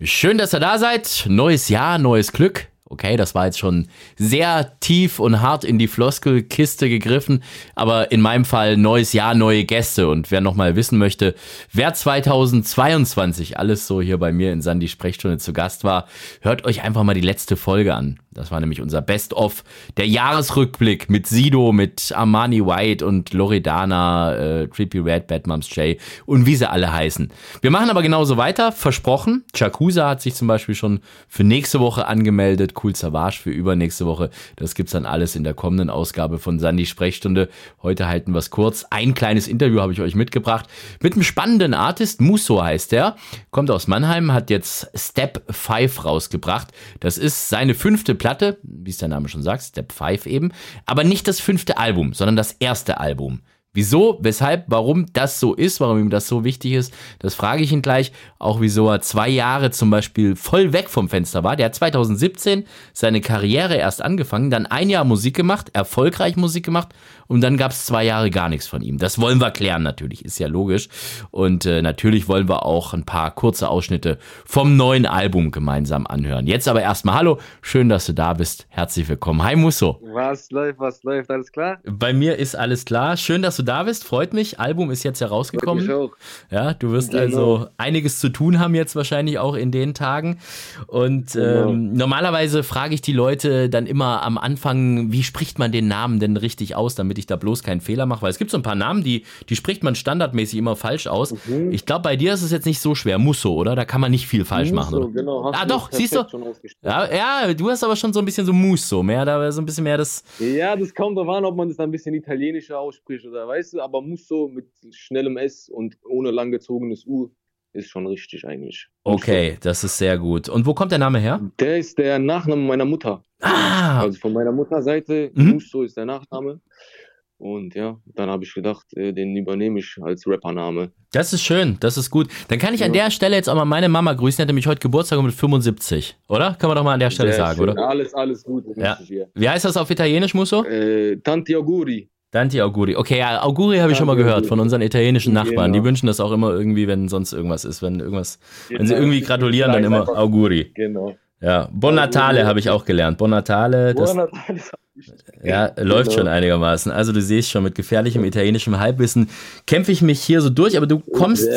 Schön, dass ihr da seid. Neues Jahr, neues Glück. Okay, das war jetzt schon sehr tief und hart in die Floskelkiste gegriffen, aber in meinem Fall neues Jahr, neue Gäste. Und wer nochmal wissen möchte, wer 2022 alles so hier bei mir in Sandy Sprechstunde zu Gast war, hört euch einfach mal die letzte Folge an. Das war nämlich unser Best-of, der Jahresrückblick mit Sido, mit Armani White und Loredana, äh, Trippy Red, Bad Moms J und wie sie alle heißen. Wir machen aber genauso weiter, versprochen. Chakusa hat sich zum Beispiel schon für nächste Woche angemeldet, Cool Savage für übernächste Woche. Das gibt's dann alles in der kommenden Ausgabe von Sandy Sprechstunde. Heute halten wir es kurz. Ein kleines Interview habe ich euch mitgebracht mit einem spannenden Artist, Musso heißt er, kommt aus Mannheim, hat jetzt Step 5 rausgebracht. Das ist seine fünfte Platte Platte, wie es der Name schon sagt, Step 5 eben, aber nicht das fünfte Album, sondern das erste Album. Wieso, weshalb, warum das so ist, warum ihm das so wichtig ist, das frage ich ihn gleich. Auch wieso er zwei Jahre zum Beispiel voll weg vom Fenster war. Der hat 2017 seine Karriere erst angefangen, dann ein Jahr Musik gemacht, erfolgreich Musik gemacht und dann gab es zwei Jahre gar nichts von ihm. Das wollen wir klären natürlich, ist ja logisch. Und äh, natürlich wollen wir auch ein paar kurze Ausschnitte vom neuen Album gemeinsam anhören. Jetzt aber erstmal Hallo, schön, dass du da bist. Herzlich willkommen. Hi Musso. Was läuft, was läuft, alles klar? Bei mir ist alles klar. Schön, dass du da bist. Freut mich. Album ist jetzt herausgekommen. Freut mich auch. Ja, du wirst genau. also einiges zu tun haben jetzt wahrscheinlich auch in den Tagen. Und genau. ähm, normalerweise frage ich die Leute dann immer am Anfang, wie spricht man den Namen denn richtig aus, damit ich da bloß keinen Fehler mache, weil es gibt so ein paar Namen, die, die spricht man standardmäßig immer falsch aus. Mhm. Ich glaube, bei dir ist es jetzt nicht so schwer. Musso, oder? Da kann man nicht viel falsch Musso, machen, oder? Genau, ah, doch, siehst du? Ja, ja, du hast aber schon so ein bisschen so Musso, mehr, da so ein bisschen mehr das. Ja, das kommt darauf an, ob man das ein bisschen italienischer ausspricht oder weißt du, aber Musso mit schnellem S und ohne langgezogenes U ist schon richtig eigentlich. Okay, das ist sehr gut. Und wo kommt der Name her? Der ist der Nachname meiner Mutter. Ah! Also von meiner Mutterseite, mhm. Musso ist der Nachname. Und ja, dann habe ich gedacht, äh, den übernehme ich als Rappername. Das ist schön, das ist gut. Dann kann ich an der Stelle jetzt auch mal meine Mama grüßen. Die hat nämlich heute Geburtstag mit 75, oder? Kann man doch mal an der Stelle Sehr sagen, schön. oder? Alles, alles gut. Ja. Wie heißt das auf Italienisch, Musso? Äh, Tanti Auguri. Tanti Auguri. Okay, ja, Auguri habe ich schon mal gehört von unseren italienischen Nachbarn. Genau. Die wünschen das auch immer irgendwie, wenn sonst irgendwas ist. Wenn irgendwas, genau. wenn sie genau. irgendwie gratulieren, dann immer Auguri. Genau. Ja, Bon Natale habe ich auch gelernt. Bon Natale, das, bon Natale ja, läuft genau. schon einigermaßen. Also du siehst schon, mit gefährlichem italienischem Halbwissen kämpfe ich mich hier so durch, aber du kommst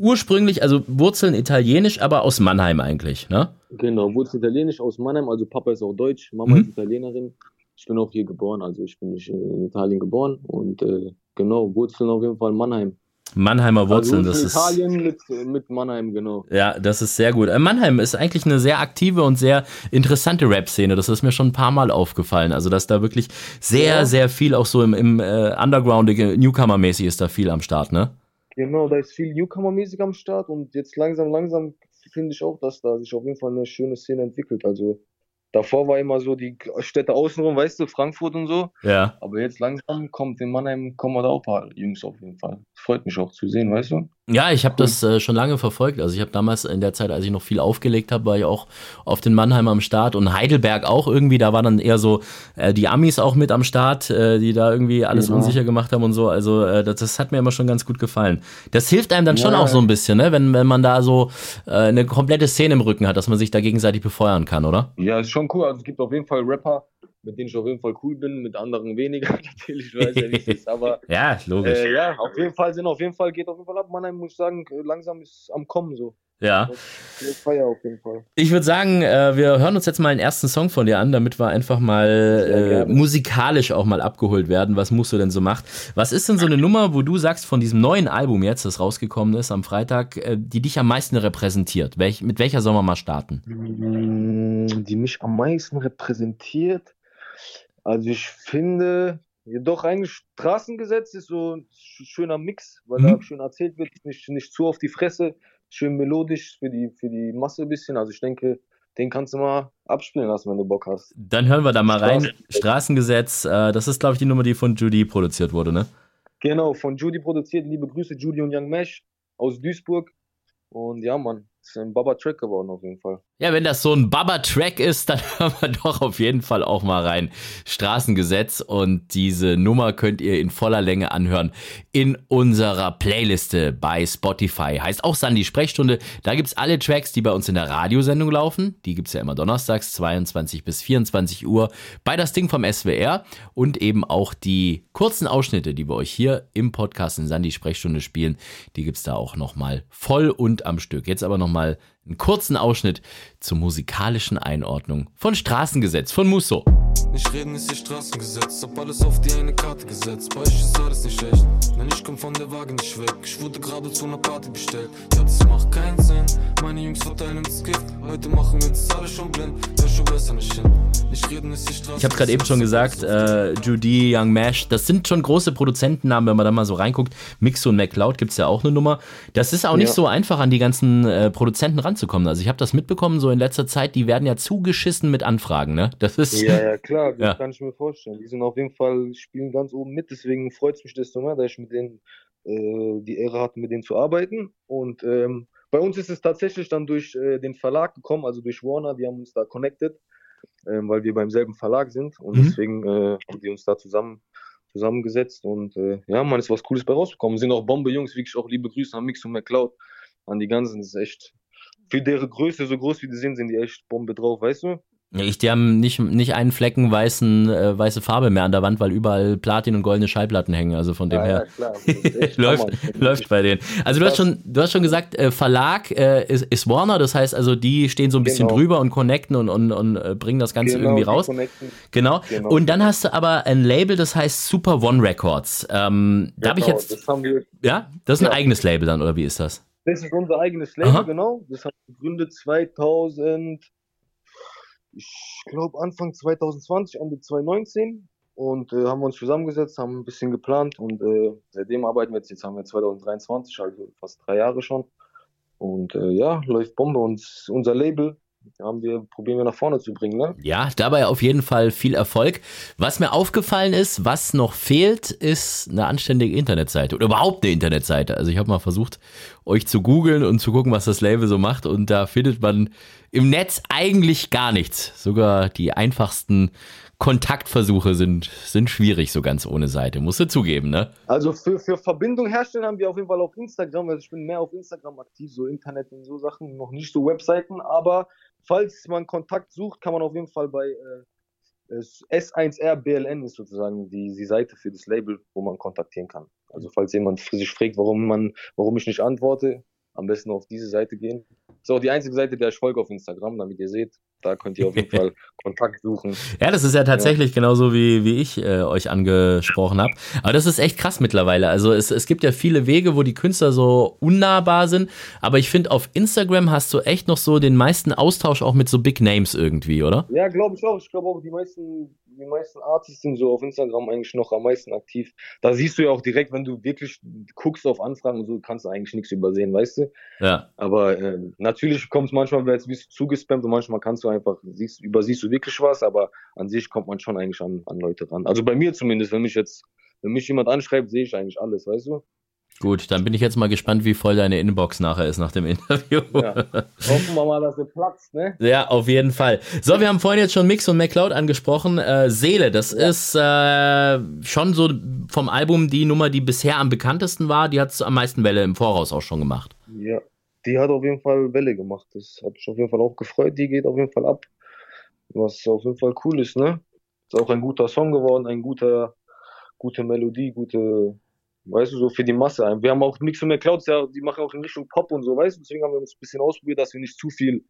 ursprünglich, also Wurzeln italienisch, aber aus Mannheim eigentlich, ne? Genau, Wurzeln italienisch aus Mannheim, also Papa ist auch deutsch, Mama mhm. ist Italienerin. Ich bin auch hier geboren, also ich bin nicht in Italien geboren und äh, genau, Wurzeln auf jeden Fall Mannheim. Mannheimer Wurzeln, also das Italien ist. Italien mit, mit Mannheim, genau. Ja, das ist sehr gut. Äh, Mannheim ist eigentlich eine sehr aktive und sehr interessante Rap-Szene. Das ist mir schon ein paar Mal aufgefallen. Also, dass da wirklich sehr, ja. sehr viel auch so im, im äh, Undergroundige, Newcomer-mäßig ist da viel am Start, ne? Genau, da ist viel Newcomer-mäßig am Start und jetzt langsam, langsam finde ich auch, dass da sich auf jeden Fall eine schöne Szene entwickelt. Also, Davor war immer so die Städte außenrum, weißt du, Frankfurt und so. Ja. Aber jetzt langsam kommt in Mannheim, kommen da auch ein paar Jungs auf jeden Fall. Freut mich auch zu sehen, weißt du? Ja, ich habe das äh, schon lange verfolgt. Also ich habe damals in der Zeit, als ich noch viel aufgelegt habe, war ich auch auf den Mannheim am Start und Heidelberg auch irgendwie. Da war dann eher so äh, die Amis auch mit am Start, äh, die da irgendwie alles genau. unsicher gemacht haben und so. Also äh, das, das, hat mir immer schon ganz gut gefallen. Das hilft einem dann ja. schon auch so ein bisschen, ne? wenn, wenn man da so äh, eine komplette Szene im Rücken hat, dass man sich da gegenseitig befeuern kann, oder? Ja, ist schon cool. Also es gibt auf jeden Fall Rapper, mit denen ich auf jeden Fall cool bin, mit anderen weniger natürlich, weiß ja, wie es ist, aber ja, logisch. Äh, ja, auf jeden Fall sind auf jeden Fall, geht auf jeden Fall ab. Mannheim muss ich sagen, langsam ist am Kommen so. Ja. Feier auf jeden Fall. Ich würde sagen, äh, wir hören uns jetzt mal einen ersten Song von dir an, damit wir einfach mal äh, musikalisch auch mal abgeholt werden, was Musso denn so macht. Was ist denn so eine Nummer, wo du sagst, von diesem neuen Album jetzt, das rausgekommen ist am Freitag, äh, die dich am meisten repräsentiert? Welch, mit welcher sollen wir mal starten? Mm, die mich am meisten repräsentiert? Also ich finde, doch eigentlich Straßengesetz ist so ein schöner Mix, weil mhm. da schön erzählt wird, nicht, nicht zu auf die Fresse, schön melodisch für die, für die Masse ein bisschen. Also ich denke, den kannst du mal abspielen lassen, wenn du Bock hast. Dann hören wir da mal rein. Straßengesetz, äh, das ist, glaube ich, die Nummer, die von Judy produziert wurde, ne? Genau, von Judy produziert. Liebe Grüße, Judy und Young Mesh aus Duisburg. Und ja, Mann, ist ein Baba-Track geworden auf jeden Fall. Ja, wenn das so ein Baba-Track ist, dann hören wir doch auf jeden Fall auch mal rein. Straßengesetz und diese Nummer könnt ihr in voller Länge anhören in unserer Playliste bei Spotify. Heißt auch Sandy Sprechstunde. Da gibt's alle Tracks, die bei uns in der Radiosendung laufen. Die gibt's ja immer donnerstags 22 bis 24 Uhr bei das Ding vom SWR und eben auch die kurzen Ausschnitte, die wir euch hier im Podcast in Sandy Sprechstunde spielen. Die gibt's da auch nochmal voll und am Stück. Jetzt aber nochmal einen kurzen Ausschnitt zur musikalischen Einordnung von Straßengesetz von Musso. Nicht reden ist hier Straßengesetz, hab alles auf die eine Karte gesetzt. Bei euch ist alles nicht schlecht, denn ich komm von der Waage nicht weg. Ich wurde gerade zu einer Party bestellt, ja, das macht keinen Sinn. Meine Jungs verteilen das Gift, heute machen wir das alle schon blind. Ja, schon besser nicht hin. Nicht reden ist hier Straßengesetz. Ich habe gerade eben schon gesagt, äh, Judy, Young Mash, das sind schon große Produzentennamen, wenn man da mal so reinguckt. Mixo und McCloud gibt's ja auch eine Nummer. Das ist auch nicht Ja. so einfach, an die ganzen äh, Produzenten ranzukommen. Also ich habe das mitbekommen, so in letzter Zeit, die werden ja zugeschissen mit Anfragen, ne? Das ist. Ja, ja, klar, das Ja. kann ich mir vorstellen. Die sind auf jeden Fall, spielen ganz oben mit, deswegen freut es mich desto mehr, dass ich mit denen äh, die Ehre hatte, mit denen zu arbeiten. Und ähm, bei uns ist es tatsächlich dann durch äh, den Verlag gekommen, also durch Warner, die haben uns da connected, ähm, weil wir beim selben Verlag sind und Mhm. deswegen äh, haben die uns da zusammen zusammengesetzt und äh, ja, man ist was Cooles bei rausgekommen. Sind auch Bombe-Jungs, wirklich auch liebe Grüße an Mix und McCloud, an die ganzen, das ist echt, für deren Größe, so groß wie die sind, sind die echt Bombe drauf, weißt du? Ich, die haben nicht, nicht einen Flecken weißen, äh, weiße Farbe mehr an der Wand, weil überall Platin und goldene Schallplatten hängen. Also von dem Ja, her. ja, läuft, läuft bei denen. Also du hast schon, du hast schon gesagt, äh, Verlag äh, ist, ist Warner, das heißt also, die stehen so ein bisschen Genau. drüber und connecten und, und, und äh, bringen das Ganze Genau, irgendwie raus. Genau. Genau. Und dann hast du aber ein Label, das heißt Super One Records. Ähm, da habe ich Genau, jetzt, Das, ja, das ist ein Ja. eigenes Label dann, oder wie ist das? das ist unser eigenes Label, Aha. genau. Das haben wir gegründet 2000, ich glaube Anfang 2020, Ende 2019. Und äh, haben wir uns zusammengesetzt, haben ein bisschen geplant und äh, seitdem arbeiten wir jetzt, jetzt haben wir 2023, also fast drei Jahre schon. Und äh, ja, läuft Bombe und unser Label haben wir, probieren wir nach vorne zu bringen, ne? Ja, dabei auf jeden Fall viel Erfolg. Was mir aufgefallen ist, was noch fehlt, ist eine anständige Internetseite oder überhaupt eine Internetseite. Also ich habe mal versucht, euch zu googeln und zu gucken, was das Label so macht und da findet man im Netz eigentlich gar nichts. Sogar die einfachsten Kontaktversuche sind, sind schwierig, so ganz ohne Seite. Musst du zugeben, ne? Also für, für Verbindung herstellen haben wir auf jeden Fall auf Instagram, also ich bin mehr auf Instagram aktiv, so Internet und so Sachen, noch nicht so Webseiten, aber falls man Kontakt sucht, kann man auf jeden Fall bei äh, es- S1R BLN ist sozusagen die, die Seite für das Label, wo man kontaktieren kann. Also falls jemand sich fragt, warum man, warum ich nicht antworte, am besten auf diese Seite gehen. Ist auch die einzige Seite, der ich folge auf Instagram, damit ihr seht. Da könnt ihr auf jeden Fall Kontakt suchen. Ja, das ist ja tatsächlich genauso wie, wie ich äh, euch angesprochen habe. Aber das ist echt krass mittlerweile. Also es, es gibt ja viele Wege, wo die Künstler so unnahbar sind. Aber ich finde, auf Instagram hast du echt noch so den meisten Austausch auch mit so Big Names irgendwie, oder? Ja, glaube ich auch. Ich glaube auch, die meisten, die meisten Artists sind so auf Instagram eigentlich noch am meisten aktiv. Da siehst du ja auch direkt, wenn du wirklich guckst auf Anfragen und so, kannst du eigentlich nichts übersehen, weißt du? Ja. Aber äh, natürlich kommt es manchmal, jetzt wirst du zugespammt und manchmal kannst du einfach, siehst, übersiehst du wirklich was, aber an sich kommt man schon eigentlich an, an Leute ran. Also bei mir zumindest, wenn mich jetzt, wenn mich jemand anschreibt, sehe ich eigentlich alles, weißt du? Gut, dann bin ich jetzt mal gespannt, wie voll deine Inbox nachher ist nach dem Interview. Ja. Hoffen wir mal, dass er platzt, ne? Ja, auf jeden Fall. So, wir haben vorhin jetzt schon Mix und McCloud angesprochen. Äh, Seele, das ist äh, schon so vom Album die Nummer, die bisher am bekanntesten war. Die hat am meisten Welle im Voraus auch schon gemacht. Ja, die hat auf jeden Fall Welle gemacht. Das hat mich auf jeden Fall auch gefreut. Die geht auf jeden Fall ab. Was auf jeden Fall cool ist, ne? Ist auch ein guter Song geworden, ein guter, gute Melodie, gute, weißt du, so für die Masse. Wir haben auch Mix und McCloud, ja, die machen auch in Richtung Pop und so, weißt du? Deswegen haben wir uns ein bisschen ausprobiert, dass wir nicht zu viel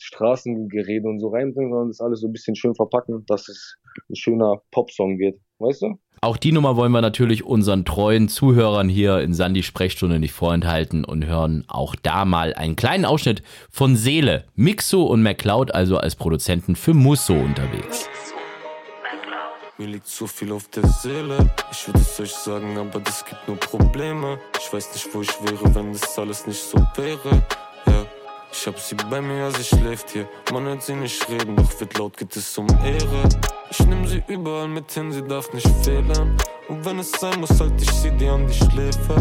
Straßengerede und so reinbringen, sondern das alles so ein bisschen schön verpacken, dass es ein schöner Popsong wird, weißt du? Auch die Nummer wollen wir natürlich unseren treuen Zuhörern hier in Sandy Sprechstunde nicht vorenthalten und hören auch da mal einen kleinen Ausschnitt von Seele. Mixo und McCloud also als Produzenten für Musso unterwegs. Mir liegt so viel auf der Seele. Ich würde es euch sagen, aber das gibt nur Probleme. Ich weiß nicht, wo ich wäre, wenn das alles nicht so wäre. Ja, ich hab sie bei mir, sie schläft hier. Man hört sie nicht reden, doch wird laut, geht es um Ehre. Ich nehm sie überall mit hin, sie darf nicht fehlen. Und wenn es sein muss, halt ich sie dir an die Schläfe.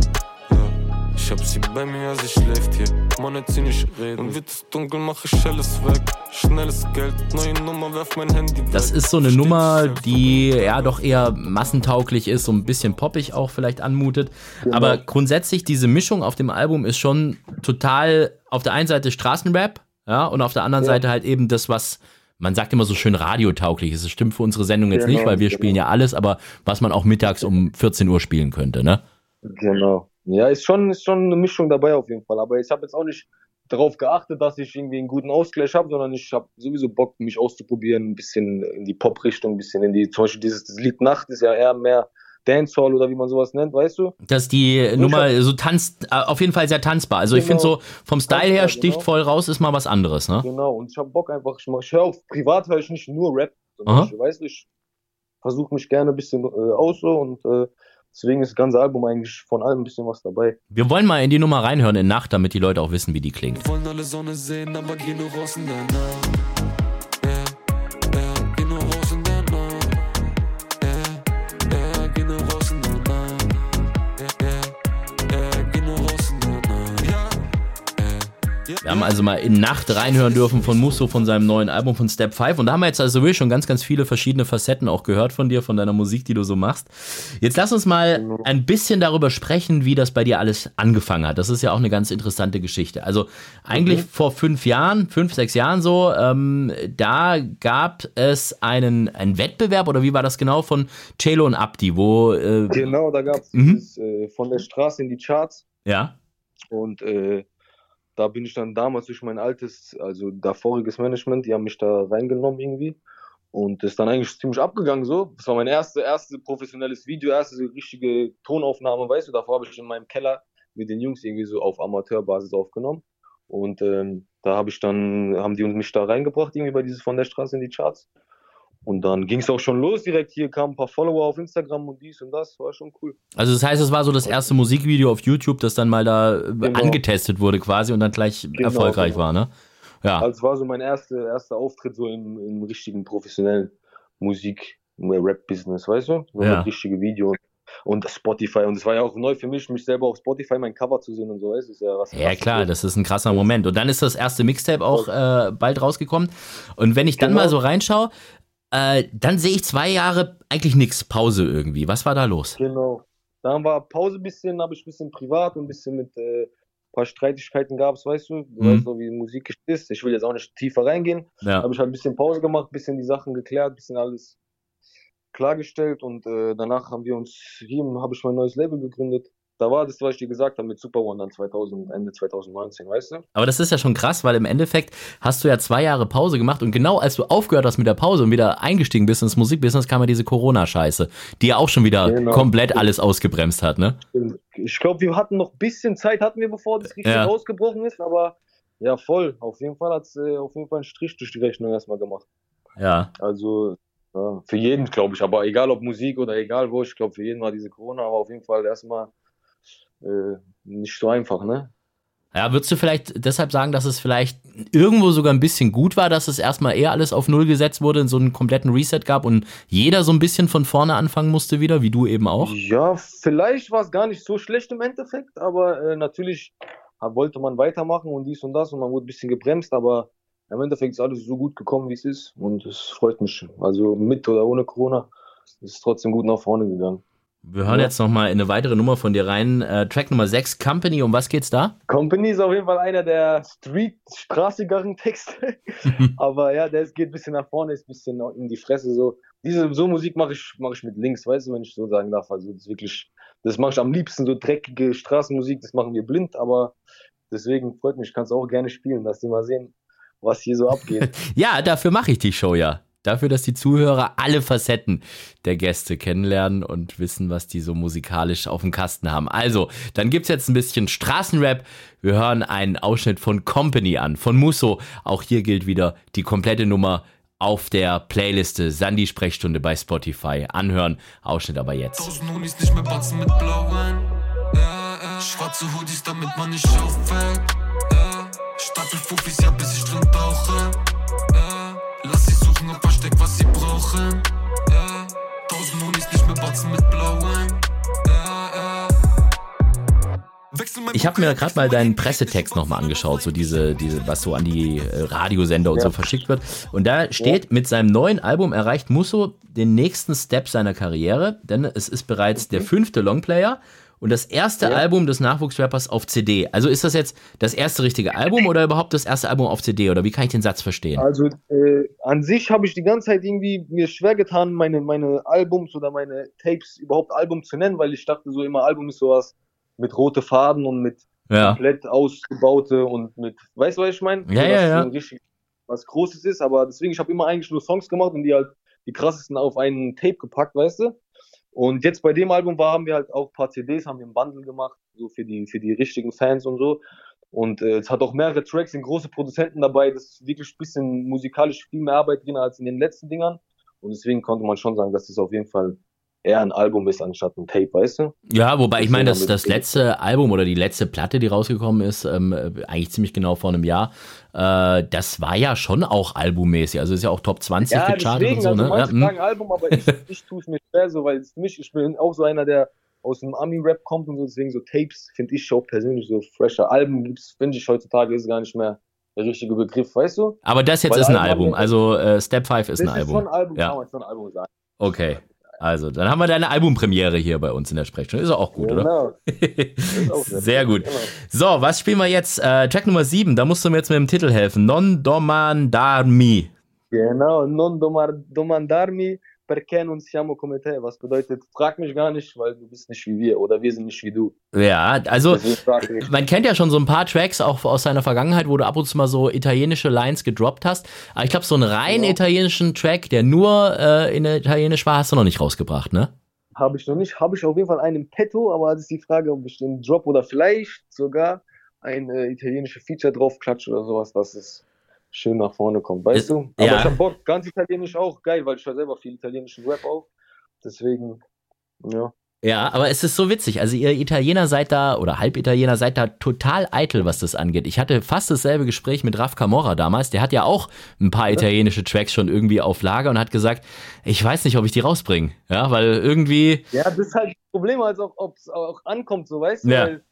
Ich hab sie bei mir, sie schläft hier. Man hat sie nicht reden. Und wird es dunkel, mach ich alles weg. Schnelles Geld, neue Nummer, werf mein Handy weg. Das ist so eine Nummer, die ja doch eher massentauglich ist, so ein bisschen poppig auch vielleicht anmutet. Genau. Aber grundsätzlich, diese Mischung auf dem Album ist schon total auf der einen Seite Straßenrap, ja, und auf der anderen ja. Seite halt eben das, was man sagt immer so schön radiotauglich ist. Das stimmt für unsere Sendung jetzt genau, nicht, weil wir genau. spielen ja alles, aber was man auch mittags um 14 Uhr spielen könnte, ne? Genau. Ja, ist schon, ist schon eine Mischung dabei auf jeden Fall. Aber ich habe jetzt auch nicht darauf geachtet, dass ich irgendwie einen guten Ausgleich habe, sondern ich habe sowieso Bock, mich auszuprobieren, ein bisschen in die Pop-Richtung, ein bisschen in die, zum Beispiel dieses Lied Nacht ist ja eher mehr Dancehall oder wie man sowas nennt, weißt du? Dass die und Nummer so tanzt, äh, auf jeden Fall sehr tanzbar. Also genau. ich finde so, vom Style her genau. sticht genau. voll raus, ist mal was anderes, ne? Genau, und ich habe Bock einfach, ich, ich höre auf, privat höre ich nicht nur Rap, sondern ich, weißt du, ich versuche mich gerne ein bisschen äh, aus so und äh, deswegen ist das ganze Album eigentlich von allem ein bisschen was dabei. Wir wollen mal in die Nummer reinhören in Nacht, damit die Leute auch wissen, wie die klingt. Wir wollen alle Sonne sehen, aber gehen nur raus in der Nacht. Wir haben also mal in Nacht reinhören dürfen von Musso von seinem neuen Album von Step 5 und da haben wir jetzt also wirklich schon ganz, ganz viele verschiedene Facetten auch gehört von dir, von deiner Musik, die du so machst. Jetzt lass uns mal ein bisschen darüber sprechen, wie das bei dir alles angefangen hat. Das ist ja auch eine ganz interessante Geschichte. Also eigentlich okay. vor fünf Jahren, fünf, sechs Jahren so, ähm, da gab es einen, einen Wettbewerb oder wie war das genau von Celo und Abdi, wo äh, Genau, da gab es mhm. äh, von der Straße in die Charts. Ja. Und äh, da bin ich dann damals durch mein altes, also davoriges Management, die haben mich da reingenommen irgendwie. Und ist dann eigentlich ziemlich abgegangen so. Das war mein erstes erste professionelles Video, erste richtige Tonaufnahme, weißt du. Davor habe ich in meinem Keller mit den Jungs irgendwie so auf Amateurbasis aufgenommen. Und ähm, da habe ich dann, haben die mich da reingebracht, irgendwie bei dieses von der Straße in die Charts. Und dann ging es auch schon los direkt. Hier kamen ein paar Follower auf Instagram und dies und das. War schon cool. Also das heißt, es war so das erste Musikvideo auf YouTube, das dann mal da äh, genau. angetestet wurde quasi und dann gleich genau, erfolgreich genau. war, ne? Ja. Also es war so mein erster, erster Auftritt so im, im richtigen professionellen Musik, Rap-Business, weißt du? So ja. ein richtiges Video und Spotify. Und es war ja auch neu für mich, mich selber auf Spotify mein Cover zu sehen und so. Es ist ja was. Ja, klar, das ist ein krasser Moment. Und dann ist das erste Mixtape auch äh, bald rausgekommen. Und wenn ich dann genau. mal so reinschaue, äh, dann sehe ich zwei Jahre eigentlich nichts, Pause irgendwie. Was war da los? Genau. Dann war Pause ein bisschen, habe ich ein bisschen privat und ein bisschen mit äh, paar Streitigkeiten gab es, weißt du. Du mhm. weißt doch, wie Musik ist. Ich will jetzt auch nicht tiefer reingehen. Ja. Habe ich halt ein bisschen Pause gemacht, ein bisschen die Sachen geklärt, ein bisschen alles klargestellt und äh, danach haben wir uns hier, habe ich mein neues Label gegründet da war das, was ich dir gesagt habe mit Super One dann 2000, Ende 2019, weißt du? Aber das ist ja schon krass, weil im Endeffekt hast du ja zwei Jahre Pause gemacht und genau als du aufgehört hast mit der Pause und wieder eingestiegen bist ins Musikbusiness, kam ja diese Corona-Scheiße, die ja auch schon wieder genau. komplett alles ausgebremst hat, ne? Ich glaube, wir hatten noch ein bisschen Zeit, hatten wir, bevor das richtig ja. ausgebrochen ist, aber ja, voll. Auf jeden Fall hat es äh, auf jeden Fall einen Strich durch die Rechnung erstmal gemacht. Ja. Also ja, für jeden, glaube ich, aber egal ob Musik oder egal wo, ich glaube, für jeden war diese Corona, aber auf jeden Fall erstmal äh, nicht so einfach, ne? Ja, würdest du vielleicht deshalb sagen, dass es vielleicht irgendwo sogar ein bisschen gut war, dass es erstmal eher alles auf Null gesetzt wurde, in so einen kompletten Reset gab und jeder so ein bisschen von vorne anfangen musste wieder, wie du eben auch? Ja, vielleicht war es gar nicht so schlecht im Endeffekt, aber äh, natürlich wollte man weitermachen und dies und das und man wurde ein bisschen gebremst, aber im Endeffekt ist alles so gut gekommen, wie es ist und es freut mich. Also mit oder ohne Corona ist es trotzdem gut nach vorne gegangen. Wir hören ja. jetzt nochmal in eine weitere Nummer von dir rein. Äh, Track Nummer 6, Company. Um was geht's da? Company ist auf jeden Fall einer der street-straßigeren Texte. Aber ja, der geht ein bisschen nach vorne, ist ein bisschen in die Fresse. So, Diese so Musik mache ich, mach ich mit links, weißt du, wenn ich so sagen darf. Also das ist wirklich, das mache ich am liebsten, so dreckige Straßenmusik, das machen wir blind, aber deswegen freut mich, kannst auch gerne spielen, dass die mal sehen, was hier so abgeht. ja, dafür mache ich die Show ja dafür, dass die Zuhörer alle Facetten der Gäste kennenlernen und wissen, was die so musikalisch auf dem Kasten haben. Also, dann gibt es jetzt ein bisschen Straßenrap. Wir hören einen Ausschnitt von Company an, von Musso. Auch hier gilt wieder die komplette Nummer auf der Playliste Sandy Sprechstunde bei Spotify. Anhören, Ausschnitt aber jetzt. nicht mehr batzen mit blauen. Schwarze Hoodies, damit man nicht auffällt. Ja, Stapel Fuffis, ja, bis ich drin tauche. Sie brauchen. Ja, tausend Monis nicht mehr batzen mit blauen. Ja, ja. Ich habe mir gerade mal deinen Pressetext nochmal angeschaut, so diese, diese, was so an die äh, Radiosender und ja. so verschickt wird. Und da steht, ja. mit seinem neuen Album erreicht Musso den nächsten Step seiner Karriere, denn es ist bereits okay. der fünfte Longplayer und das erste ja. Album des Nachwuchsrappers auf CD. Also ist das jetzt das erste richtige Album oder überhaupt das erste Album auf CD oder wie kann ich den Satz verstehen? Also äh, an sich habe ich die ganze Zeit irgendwie mir schwer getan, meine, meine Albums oder meine Tapes überhaupt Album zu nennen, weil ich dachte so immer Album ist sowas mit rote Faden und mit ja. komplett ausgebaute und mit, weißt du, was ich meine? Ja, so, ja, ja. Richtig, was Großes ist, aber deswegen, ich habe immer eigentlich nur Songs gemacht und die halt die krassesten auf einen Tape gepackt, weißt du? Und jetzt bei dem Album war, haben wir halt auch ein paar CDs, haben wir im Bundle gemacht, so für die, für die richtigen Fans und so. Und äh, es hat auch mehrere Tracks, sind große Produzenten dabei, das ist wirklich ein bisschen musikalisch viel mehr Arbeit drin als in den letzten Dingern. Und deswegen konnte man schon sagen, dass das auf jeden Fall eher ein Album ist anstatt ein Tape, weißt du? Ja, wobei ich meine, dass das letzte Album oder die letzte Platte, die rausgekommen ist, ähm, eigentlich ziemlich genau vor einem Jahr, äh, das war ja schon auch albummäßig. Also ist ja auch Top 20 ja, gechartet und so, also ne? Manche ja, sagen Album, aber ich, ich tue es mir schwer so, weil mich, ich bin auch so einer, der aus dem Ami-Rap kommt und so, deswegen so Tapes finde ich auch persönlich so fresher. Alben gibt's, finde ich heutzutage ist gar nicht mehr der richtige Begriff, weißt du? Aber das jetzt Weil ist ein Album, also äh, Step 5 ist ein Album. Das ist schon ein Album, ja. kann man schon ein Album sagen. Okay. Also, dann haben wir deine Albumpremiere hier bei uns in der Sprechstunde. Ist auch gut, genau. oder? Auch Sehr gut. Genau. So, was spielen wir jetzt? Äh, Track Nummer 7, da musst du mir jetzt mit dem Titel helfen. Non Domandarmi. Genau, Non Domandarmi perché non siamo come te? Was bedeutet, frag mich gar nicht, weil du bist nicht wie wir oder wir sind nicht wie du. Ja, also man kennt ja schon so ein paar Tracks auch aus seiner Vergangenheit, wo du ab und zu mal so italienische Lines gedroppt hast. Aber ich glaube, so einen rein ja. italienischen Track, der nur äh, in Italienisch war, hast du noch nicht rausgebracht, ne? Habe ich noch nicht. Habe ich auf jeden Fall einen im Petto, aber das ist die Frage, ob ich den Drop oder vielleicht sogar ein äh, italienisches Feature draufklatsche oder sowas. Das ist schön nach vorne kommt, weißt du? Aber ja. ich hab Bock, ganz italienisch auch, geil, weil ich höre selber viel italienischen Rap auch. Deswegen, ja. Ja, aber es ist so witzig. Also ihr Italiener seid da oder Halbitaliener seid da total eitel, was das angeht. Ich hatte fast dasselbe Gespräch mit Raf Camorra damals. Der hat ja auch ein paar italienische Tracks schon irgendwie auf Lager und hat gesagt, ich weiß nicht, ob ich die rausbringe. Ja, weil irgendwie. Ja, das ist halt das Problem, als auch, ob es auch ankommt, so weißt du. Ja. Weil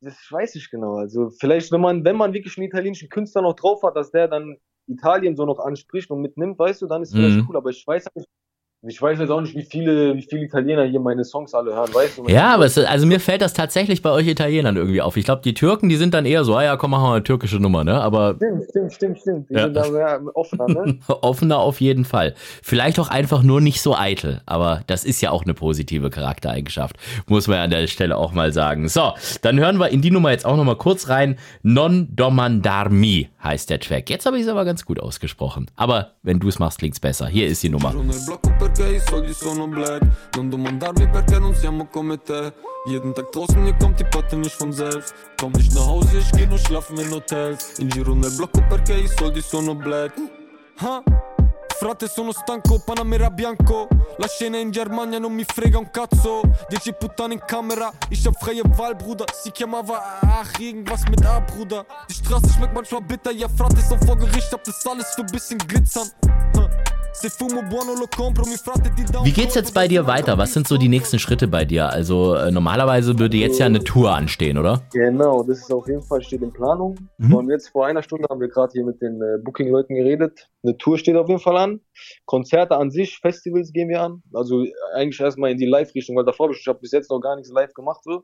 das weiß ich genau. Also vielleicht, wenn man, wenn man wirklich einen italienischen Künstler noch drauf hat, dass der dann Italien so noch anspricht und mitnimmt, weißt du, dann ist vielleicht mhm. cool. Aber ich weiß nicht, ich weiß jetzt auch nicht, wie viele, wie viele Italiener hier meine Songs alle hören, weißt du? Ja, aber es, also mir fällt das tatsächlich bei euch Italienern irgendwie auf. Ich glaube, die Türken, die sind dann eher so, ah ja, komm, machen wir eine türkische Nummer, ne? Aber. Stimmt, stimmt, stimmt, stimmt. Die ja. sind da sehr offener, ne? offener auf jeden Fall. Vielleicht auch einfach nur nicht so eitel, aber das ist ja auch eine positive Charaktereigenschaft. Muss man ja an der Stelle auch mal sagen. So, dann hören wir in die Nummer jetzt auch nochmal kurz rein. Non domandarmi heißt der Track. Jetzt habe ich es aber ganz gut ausgesprochen. Aber wenn du es machst, klingt es besser. Hier ist die Nummer. Perché i soldi sono black. Non domandarmi perché non siamo come te. Jeden Tag draußen, hier kommt die Patte nicht von selbst. Komm nicht nach Hause, ich geh nur schlafen in Hotels. In giro nel blocco perché i soldi sono black. Huh? Frate sono stanco, Panamera bianco. La scena in Germania non mi frega un cazzo. Dieci puttane in Kamera, ich hab freie Wahl, Bruder. Sie chiamava, ach, irgendwas mit A, Bruder. Die Straße schmeckt manchmal bitter, ja, Frate ist auch vor Gericht Hab das alles für bisschen glitzern? Wie geht's jetzt bei dir weiter? Was sind so die nächsten Schritte bei dir? Also äh, normalerweise würde jetzt ja eine Tour anstehen, oder? Genau, das ist auf jeden Fall steht in Planung. Mhm. Und jetzt vor einer Stunde haben wir gerade hier mit den äh, Booking-Leuten geredet. Eine Tour steht auf jeden Fall an. Konzerte an sich, Festivals gehen wir an. Also eigentlich erstmal in die Live-Richtung, weil davor ich habe bis jetzt noch gar nichts live gemacht so.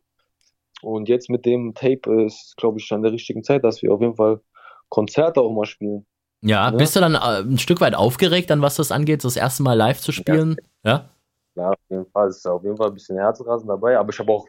Und jetzt mit dem Tape ist, glaube ich, an der richtigen Zeit, dass wir auf jeden Fall Konzerte auch mal spielen. Ja, bist du dann äh, ein Stück weit aufgeregt, dann was das angeht, das erste Mal live zu spielen? Ja. Ja, auf jeden Fall. Es ist auf jeden Fall ein bisschen Herzrasen dabei, aber ich habe auch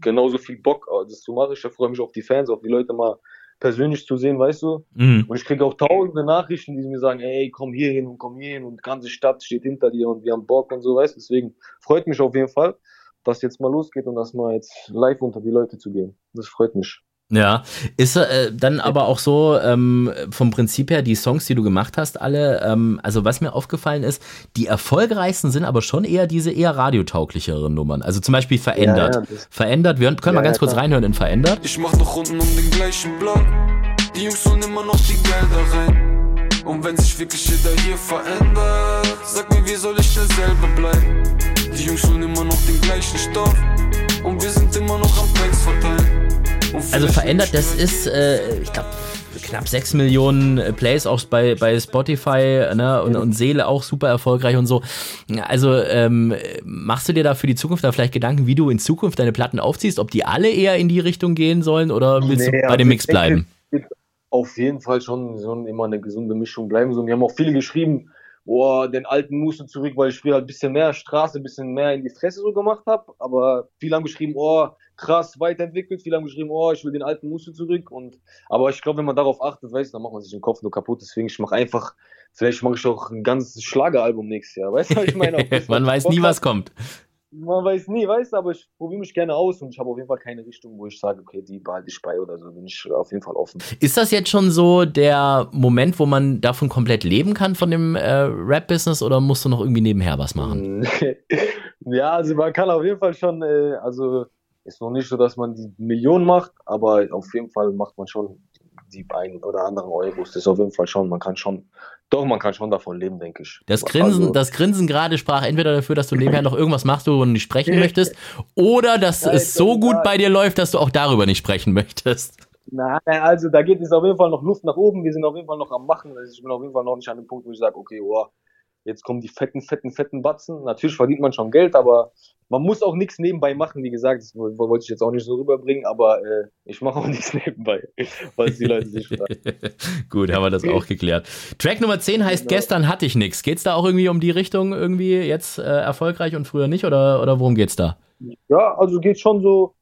genauso viel Bock, äh, das zu machen. Ich freue mich auf die Fans, auf die Leute mal persönlich zu sehen, weißt du? Mhm. Und ich kriege auch tausende Nachrichten, die mir sagen, ey, komm hier hin und komm hier hin und die ganze Stadt steht hinter dir und wir haben Bock und so, weißt du? Deswegen freut mich auf jeden Fall, dass jetzt mal losgeht und dass mal jetzt live unter die Leute zu gehen. Das freut mich. Ja, ist äh, dann aber auch so ähm, vom Prinzip her die Songs, die du gemacht hast, alle, ähm, also was mir aufgefallen ist, die erfolgreichsten sind aber schon eher diese eher radiotauglichere Nummern. Also zum Beispiel verändert. Ja, ja, verändert, wir können ja, mal ganz kurz reinhören in verändert. Ich mach noch Runden um den gleichen Block. Die Jungs holen immer noch die Gelder rein. Und wenn sich wirklich jeder hier verändert, sag mir, wie soll ich derselbe bleiben? Die Jungs holen immer noch den gleichen Stoff. Und wir sind Also verändert, das ist, äh, ich glaube, knapp 6 Millionen äh, Plays auch bei, bei Spotify ne? und, und Seele auch super erfolgreich und so. Also ähm, machst du dir da für die Zukunft da vielleicht Gedanken, wie du in Zukunft deine Platten aufziehst, ob die alle eher in die Richtung gehen sollen oder willst nee, du bei dem also Mix bleiben? Auf jeden Fall schon, schon immer eine gesunde Mischung bleiben. So, wir haben auch viele geschrieben, boah, den alten Muße zurück, weil ich früher halt ein bisschen mehr Straße, ein bisschen mehr in die Fresse so gemacht habe. Aber viele haben geschrieben, oh, krass weiterentwickelt. Viele haben geschrieben, oh, ich will den alten Muße zurück. Und, aber ich glaube, wenn man darauf achtet, weißt dann macht man sich den Kopf nur kaputt. Deswegen, ich mache einfach, vielleicht mache ich auch ein ganzes Schlageralbum nächstes Jahr. Weißt du, ich meine? man weiß nie, was kommt. Man weiß nie, weißt du, aber ich probiere mich gerne aus und ich habe auf jeden Fall keine Richtung, wo ich sage, okay, die behalte ich bei oder so, bin ich auf jeden Fall offen. Ist das jetzt schon so der Moment, wo man davon komplett leben kann, von dem äh, Rap-Business oder musst du noch irgendwie nebenher was machen? ja, also man kann auf jeden Fall schon, äh, also ist noch nicht so, dass man die Millionen macht, aber auf jeden Fall macht man schon die ein oder anderen Euros. Das ist auf jeden Fall schon, man kann schon, doch, man kann schon davon leben, denke ich. Das Grinsen, also, das Grinsen gerade sprach entweder dafür, dass du nebenher noch irgendwas machst, worüber du nicht sprechen möchtest, oder dass Nein, es so gut bei dir läuft, dass du auch darüber nicht sprechen möchtest. Nein, also da geht es auf jeden Fall noch Luft nach oben. Wir sind auf jeden Fall noch am Machen. Also ich bin auf jeden Fall noch nicht an dem Punkt, wo ich sage, okay, oh, jetzt kommen die fetten, fetten, fetten Batzen. Natürlich verdient man schon Geld, aber man muss auch nichts nebenbei machen, wie gesagt, das wollte ich jetzt auch nicht so rüberbringen, aber äh, ich mache auch nichts nebenbei, falls die Leute sich fragen. Gut, haben wir das auch geklärt. Track Nummer 10 heißt genau. Gestern hatte ich nichts. Geht's da auch irgendwie um die Richtung irgendwie jetzt äh, erfolgreich und früher nicht oder, oder worum geht's da? Ja, also geht schon so,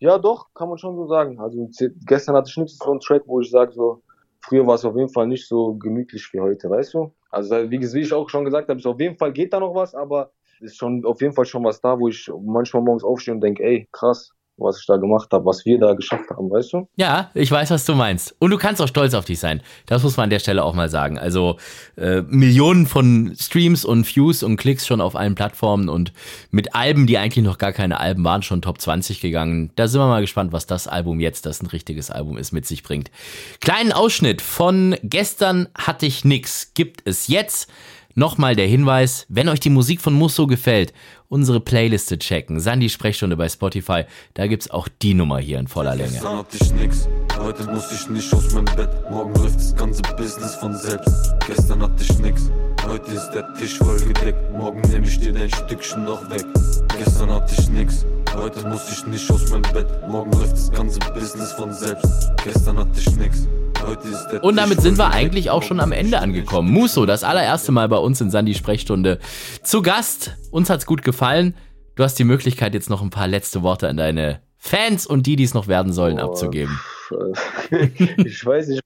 ja doch, kann man schon so sagen. Also gestern hatte ich nichts, so ein Track, wo ich sage so, früher war es auf jeden Fall nicht so gemütlich wie heute, weißt du? Also wie, wie ich auch schon gesagt habe, auf jeden Fall geht da noch was, aber ist schon auf jeden Fall schon was da, wo ich manchmal morgens aufstehe und denke, ey, krass, was ich da gemacht habe, was wir da geschafft haben, weißt du? Ja, ich weiß, was du meinst. Und du kannst auch stolz auf dich sein. Das muss man an der Stelle auch mal sagen. Also äh, Millionen von Streams und Views und Klicks schon auf allen Plattformen und mit Alben, die eigentlich noch gar keine Alben waren, schon Top 20 gegangen. Da sind wir mal gespannt, was das Album jetzt, das ein richtiges Album ist, mit sich bringt. Kleinen Ausschnitt von Gestern hatte ich nix, gibt es jetzt. Nochmal der Hinweis, wenn euch die Musik von Musso gefällt, unsere Playliste checken. Sandy Sprechstunde bei Spotify, da gibt's auch die Nummer hier in voller Länge. Heute muss ich nicht aus meinem Bett. Morgen läuft das ganze Business von selbst. Gestern hatte ich nix, heute ist der Tisch voll gedeckt. Morgen nehme ich dir dein Stückchen noch weg. Gestern hatte ich nix, heute muss ich nicht aus meinem Bett. Morgen läuft das ganze Business von selbst. Gestern hatte ich nix. Und damit sind wir eigentlich auch schon am Ende angekommen. Muso, das allererste Mal bei uns in Sandy Sprechstunde zu Gast. Uns hat's gut gefallen. Du hast die Möglichkeit, jetzt noch ein paar letzte Worte an deine Fans und die, die es noch werden sollen, oh, abzugeben. Ich weiß nicht,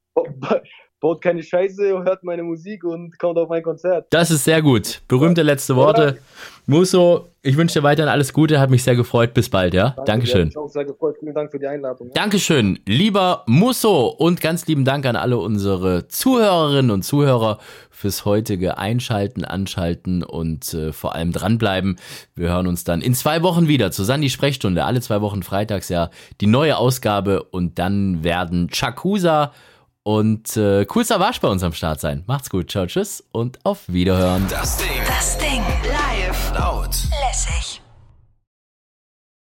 baut keine Scheiße, hört meine Musik und kommt auf mein Konzert. Das ist sehr gut. Berühmte letzte Worte. Muso, ich wünsche dir weiterhin alles Gute, hat mich sehr gefreut. Bis bald, ja? Danke, Dankeschön. Mich auch sehr gefreut. Vielen Dank für die Einladung. Ja? Dankeschön, lieber Musso und ganz lieben Dank an alle unsere Zuhörerinnen und Zuhörer fürs heutige Einschalten, Anschalten und äh, vor allem dranbleiben. Wir hören uns dann in zwei Wochen wieder zu Sandy Sprechstunde, alle zwei Wochen freitags ja die neue Ausgabe und dann werden Chakusa und äh, cool Savage bei uns am Start sein. Macht's gut, ciao, tschüss und auf Wiederhören. Das Ding. Das Ding.